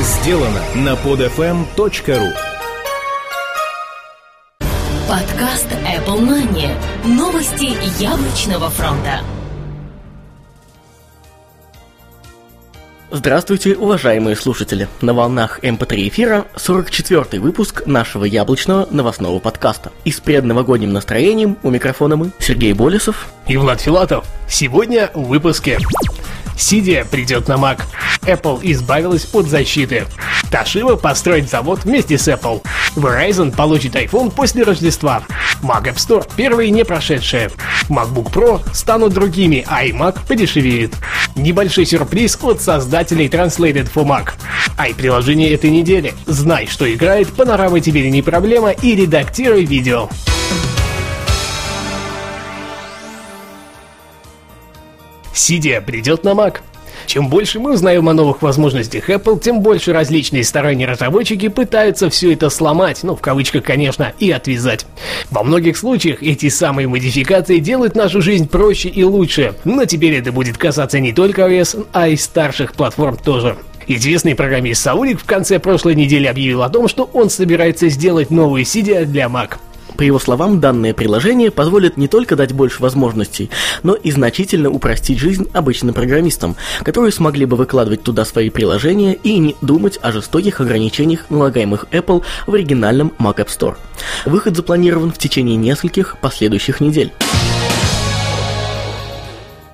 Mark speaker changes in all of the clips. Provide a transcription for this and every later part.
Speaker 1: Сделано на podfm.ru
Speaker 2: Подкаст Apple Money. Новости яблочного фронта.
Speaker 3: Здравствуйте, уважаемые слушатели! На волнах МП3 эфира 44-й выпуск нашего яблочного новостного подкаста. И с предновогодним настроением у микрофона мы, Сергей Болесов
Speaker 4: и Влад Филатов. Сегодня в выпуске. Сидия придет на Mac. Apple избавилась от защиты. Toshiba построит завод вместе с Apple. Verizon получит iPhone после Рождества. Mac App Store первые не прошедшие. MacBook Pro станут другими, а iMac подешевеет. Небольшой сюрприз от создателей Translated for Mac. Ай-приложение этой недели. Знай, что играет, панорама теперь не проблема и редактируй видео. Сидия придет на Mac. Чем больше мы узнаем о новых возможностях Apple, тем больше различные сторонние разработчики пытаются все это сломать, ну в кавычках, конечно, и отвязать. Во многих случаях эти самые модификации делают нашу жизнь проще и лучше, но теперь это будет касаться не только iOS, а и старших платформ тоже. Известный программист Саурик в конце прошлой недели объявил о том, что он собирается сделать новую Cydia для Mac.
Speaker 3: По его словам, данное приложение позволит не только дать больше возможностей, но и значительно упростить жизнь обычным программистам, которые смогли бы выкладывать туда свои приложения и не думать о жестоких ограничениях, налагаемых Apple в оригинальном Mac App Store. Выход запланирован в течение нескольких последующих недель.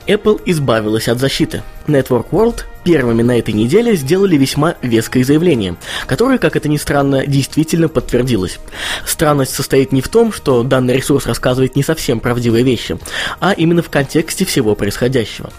Speaker 3: Apple избавилась от защиты. Network World первыми на этой неделе сделали весьма веское заявление, которое, как это ни странно, действительно подтвердилось. Странность состоит не в том, что данный ресурс рассказывает не совсем правдивые вещи, а именно в контексте всего происходящего.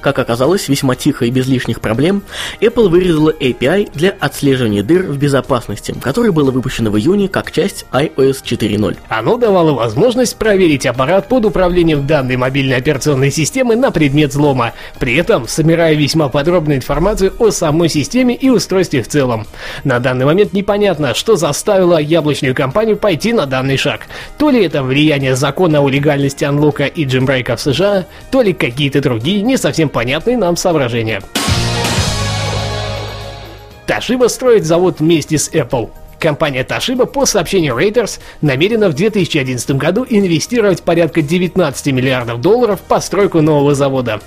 Speaker 3: Как оказалось, весьма тихо и без лишних проблем, Apple вырезала API для отслеживания дыр в безопасности, которое было выпущено в июне как часть iOS 4.0.
Speaker 4: Оно давало возможность проверить аппарат под управлением данной мобильной операционной системы на предмет взлома, при этом собирая весьма подробную информацию о самой системе и устройстве в целом. На данный момент непонятно, что заставило яблочную компанию пойти на данный шаг. То ли это влияние закона о легальности анлока и джимбрейка в США, то ли какие-то другие не совсем понятные нам соображения. Toshiba строит завод вместе с Apple. Компания Toshiba, по сообщению Reuters, намерена в 2011 году инвестировать порядка 19 миллиардов долларов в постройку нового завода.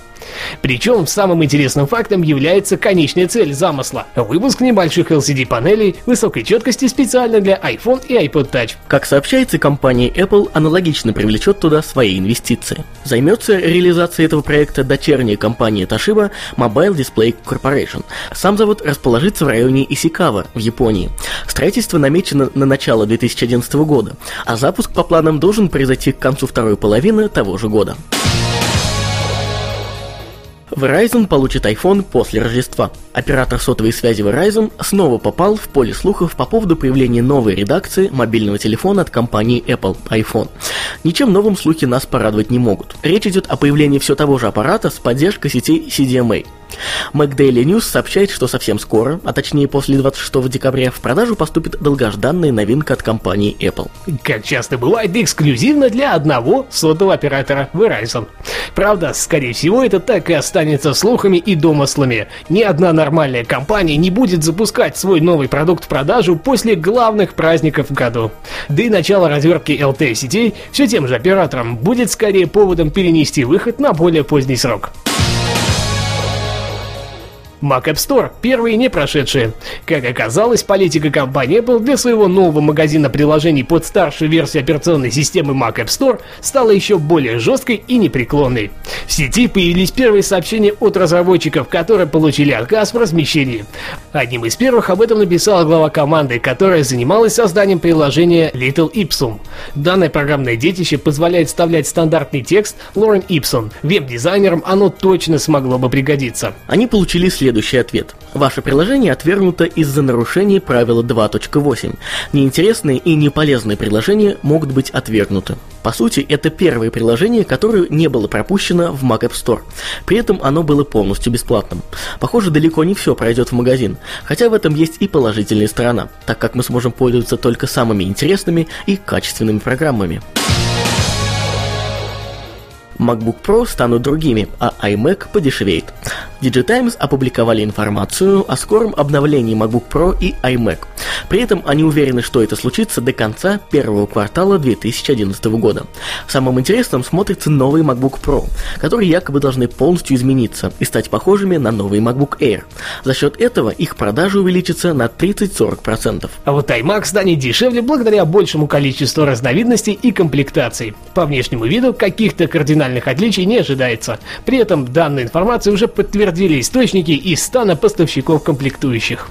Speaker 4: Причем самым интересным фактом является конечная цель замысла – выпуск небольших LCD-панелей высокой четкости специально для iPhone и iPod Touch.
Speaker 3: Как сообщается, компания Apple аналогично привлечет туда свои инвестиции. Займется реализацией этого проекта дочерняя компания Toshiba Mobile Display Corporation. Сам завод расположится в районе Исикава в Японии. Строительство намечено на начало 2011 года, а запуск по планам должен произойти к концу второй половины того же года. Verizon получит iPhone после Рождества. Оператор сотовой связи Verizon снова попал в поле слухов по поводу появления новой редакции мобильного телефона от компании Apple iPhone. Ничем новым слухи нас порадовать не могут. Речь идет о появлении все того же аппарата с поддержкой сетей CDMA. MacDaily News сообщает, что совсем скоро, а точнее после 26 декабря, в продажу поступит долгожданная новинка от компании Apple.
Speaker 4: Как часто бывает, эксклюзивно для одного сотового оператора Verizon. Правда, скорее всего, это так и останется слухами и домыслами. Ни одна нормальная компания не будет запускать свой новый продукт в продажу после главных праздников в году. Да и начало развертки LTE-сетей все тем же оператором будет скорее поводом перенести выход на более поздний срок. Mac App Store – первые не прошедшие. Как оказалось, политика компании Apple для своего нового магазина приложений под старшую версию операционной системы Mac App Store стала еще более жесткой и непреклонной. В сети появились первые сообщения от разработчиков, которые получили отказ в размещении. Одним из первых об этом написала глава команды, которая занималась созданием приложения Little Ipsum. Данное программное детище позволяет вставлять стандартный текст Лорен Ипсон. Веб-дизайнерам оно точно смогло бы пригодиться.
Speaker 3: Они получили след следующий ответ. Ваше приложение отвергнуто из-за нарушения правила 2.8. Неинтересные и неполезные приложения могут быть отвергнуты. По сути, это первое приложение, которое не было пропущено в Mac App Store. При этом оно было полностью бесплатным. Похоже, далеко не все пройдет в магазин, хотя в этом есть и положительная сторона, так как мы сможем пользоваться только самыми интересными и качественными программами. MacBook Pro станут другими, а iMac подешевеет. Digitimes опубликовали информацию о скором обновлении MacBook Pro и iMac. При этом они уверены, что это случится до конца первого квартала 2011 года. Самым интересным смотрится новый MacBook Pro, которые якобы должны полностью измениться и стать похожими на новый MacBook Air. За счет этого их продажи увеличатся на 30-40%.
Speaker 4: А вот iMac станет дешевле благодаря большему количеству разновидностей и комплектаций. По внешнему виду каких-то кардинальных отличий не ожидается. При этом данную информацию уже подтвердили источники из стана поставщиков комплектующих.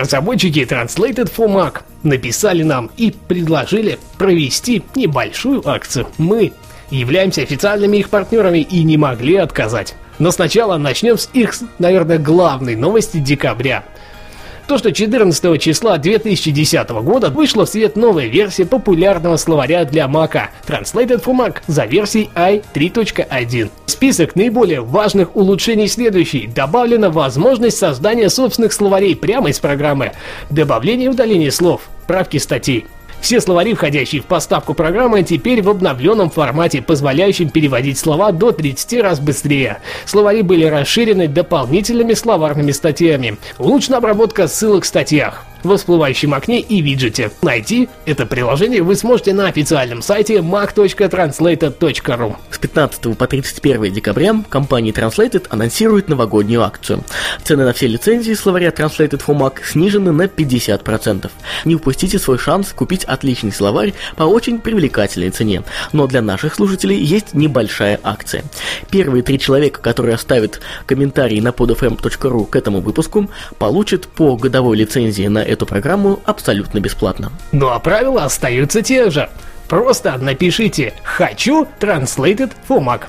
Speaker 4: Разработчики Translated for Mac написали нам и предложили провести небольшую акцию. Мы являемся официальными их партнерами и не могли отказать. Но сначала начнем с их, наверное, главной новости декабря – то, что 14 числа 2010 года вышла в свет новая версия популярного словаря для Mac Translated for Mac за версией i3.1. Список наиболее важных улучшений следующий. Добавлена возможность создания собственных словарей прямо из программы, добавление и удаление слов, правки статей. Все словари, входящие в поставку программы, теперь в обновленном формате, позволяющем переводить слова до 30 раз быстрее. Словари были расширены дополнительными словарными статьями. Улучшена обработка ссылок в статьях в всплывающем окне и виджете. Найти это приложение вы сможете на официальном сайте mac.translated.ru.
Speaker 3: С 15 по 31 декабря компания Translated анонсирует новогоднюю акцию. Цены на все лицензии словаря Translated for Mac снижены на 50%. Не упустите свой шанс купить отличный словарь по очень привлекательной цене. Но для наших слушателей есть небольшая акция. Первые три человека, которые оставят комментарий на podfm.ru к этому выпуску, получат по годовой лицензии на эту программу абсолютно бесплатно.
Speaker 4: Ну а правила остаются те же. Просто напишите «Хочу Translated for Mac».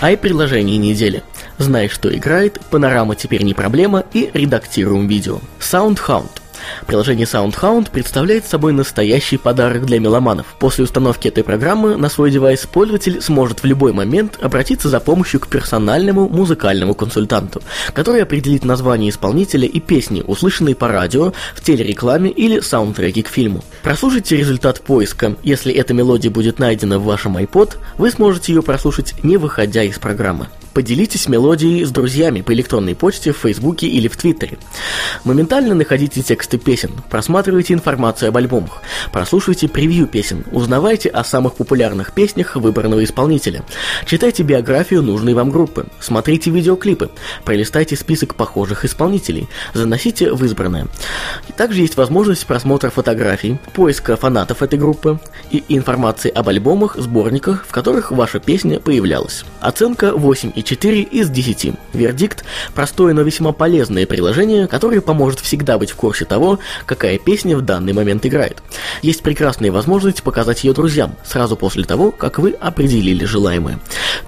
Speaker 3: Ай-приложение недели. Знаешь, что играет, панорама теперь не проблема и редактируем видео. SoundHound Приложение SoundHound представляет собой настоящий подарок для меломанов. После установки этой программы на свой девайс пользователь сможет в любой момент обратиться за помощью к персональному музыкальному консультанту, который определит название исполнителя и песни, услышанные по радио, в телерекламе или саундтреке к фильму. Прослушайте результат поиска. Если эта мелодия будет найдена в вашем iPod, вы сможете ее прослушать не выходя из программы. Поделитесь мелодией с друзьями по электронной почте, в Фейсбуке или в Твиттере. Моментально находите тексты песен, просматривайте информацию об альбомах, прослушивайте превью песен, узнавайте о самых популярных песнях выбранного исполнителя, читайте биографию нужной вам группы, смотрите видеоклипы, пролистайте список похожих исполнителей, заносите в избранное. Также есть возможность просмотра фотографий, поиска фанатов этой группы и информации об альбомах, сборниках, в которых ваша песня появлялась. Оценка 8 4 из 10. Вердикт – простое, но весьма полезное приложение, которое поможет всегда быть в курсе того, какая песня в данный момент играет. Есть прекрасная возможность показать ее друзьям сразу после того, как вы определили желаемое.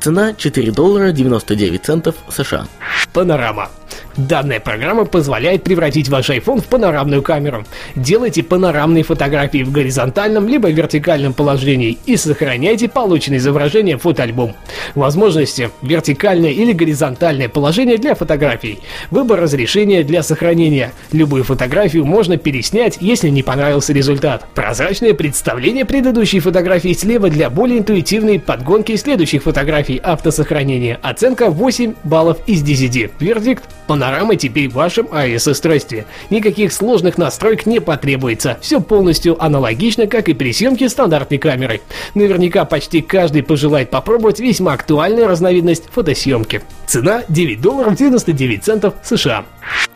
Speaker 3: Цена 4 доллара 99 центов США.
Speaker 4: Панорама. Данная программа позволяет превратить ваш iPhone в панорамную камеру. Делайте панорамные фотографии в горизонтальном либо вертикальном положении и сохраняйте полученное изображение в фотоальбом. Возможности – вертикальное или горизонтальное положение для фотографий. Выбор разрешения для сохранения. Любую фотографию можно переснять, если не понравился результат. Прозрачное представление предыдущей фотографии слева для более интуитивной подгонки следующих фотографий автосохранения. Оценка 8 баллов из 10. Вердикт – Панорама теперь в вашем iOS-устройстве. Никаких сложных настроек не потребуется. Все полностью аналогично, как и при съемке стандартной камерой. Наверняка почти каждый пожелает попробовать весьма актуальную разновидность фотосъемки. Цена 9 долларов 99 центов США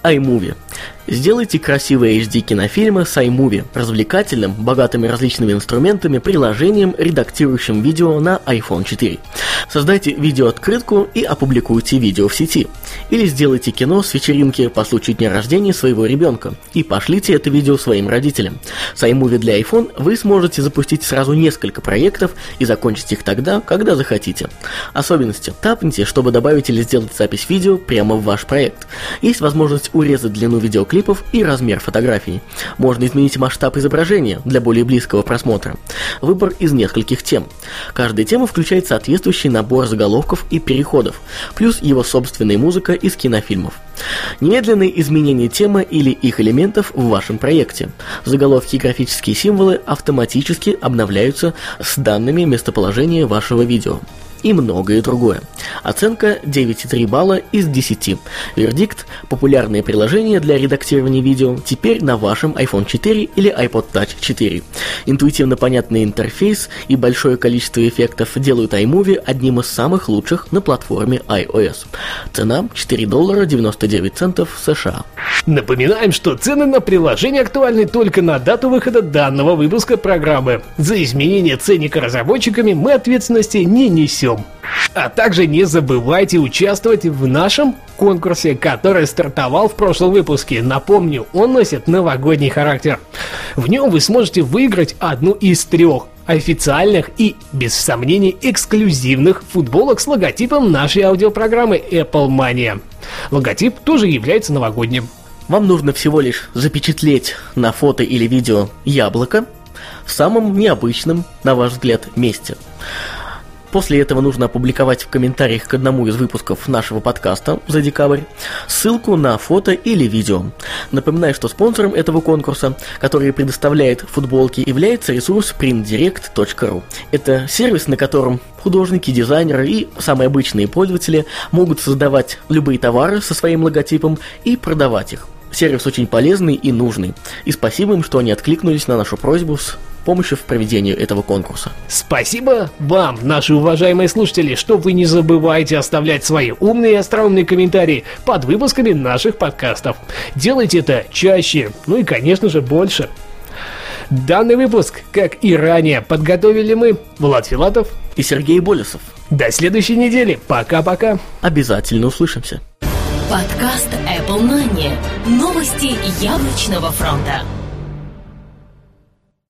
Speaker 3: iMovie. Сделайте красивые HD кинофильмы с iMovie, развлекательным, богатыми различными инструментами, приложением, редактирующим видео на iPhone 4. Создайте видеооткрытку и опубликуйте видео в сети. Или сделайте кино с вечеринки по случаю дня рождения своего ребенка и пошлите это видео своим родителям. С iMovie для iPhone вы сможете запустить сразу несколько проектов и закончить их тогда, когда захотите. Особенности. Тапните, чтобы добавить или сделать запись видео прямо в ваш проект. Есть возможность возможность урезать длину видеоклипов и размер фотографий. Можно изменить масштаб изображения для более близкого просмотра. Выбор из нескольких тем. Каждая тема включает соответствующий набор заголовков и переходов, плюс его собственная музыка из кинофильмов. Немедленные изменения темы или их элементов в вашем проекте. Заголовки и графические символы автоматически обновляются с данными местоположения вашего видео и многое другое. Оценка 9,3 балла из 10. Вердикт – популярные приложения для редактирования видео теперь на вашем iPhone 4 или iPod Touch 4. Интуитивно понятный интерфейс и большое количество эффектов делают iMovie одним из самых лучших на платформе iOS. Цена 4 доллара 99 центов США.
Speaker 4: Напоминаем, что цены на приложение актуальны только на дату выхода данного выпуска программы. За изменение ценника разработчиками мы ответственности не несем. А также не забывайте участвовать в нашем конкурсе, который стартовал в прошлом выпуске. Напомню, он носит новогодний характер. В нем вы сможете выиграть одну из трех официальных и, без сомнений, эксклюзивных футболок с логотипом нашей аудиопрограммы Apple Mania. Логотип тоже является новогодним.
Speaker 3: Вам нужно всего лишь запечатлеть на фото или видео яблоко в самом необычном, на ваш взгляд, месте. После этого нужно опубликовать в комментариях к одному из выпусков нашего подкаста за декабрь ссылку на фото или видео. Напоминаю, что спонсором этого конкурса, который предоставляет футболки, является ресурс printdirect.ru. Это сервис, на котором художники, дизайнеры и самые обычные пользователи могут создавать любые товары со своим логотипом и продавать их. Сервис очень полезный и нужный. И спасибо им, что они откликнулись на нашу просьбу с помощью в проведении этого конкурса.
Speaker 4: Спасибо вам, наши уважаемые слушатели, что вы не забываете оставлять свои умные и остроумные комментарии под выпусками наших подкастов. Делайте это чаще, ну и, конечно же, больше. Данный выпуск, как и ранее, подготовили мы, Влад Филатов
Speaker 3: и Сергей Болесов.
Speaker 4: До следующей недели. Пока-пока.
Speaker 3: Обязательно услышимся.
Speaker 2: Подкаст Apple Money. Новости яблочного фронта.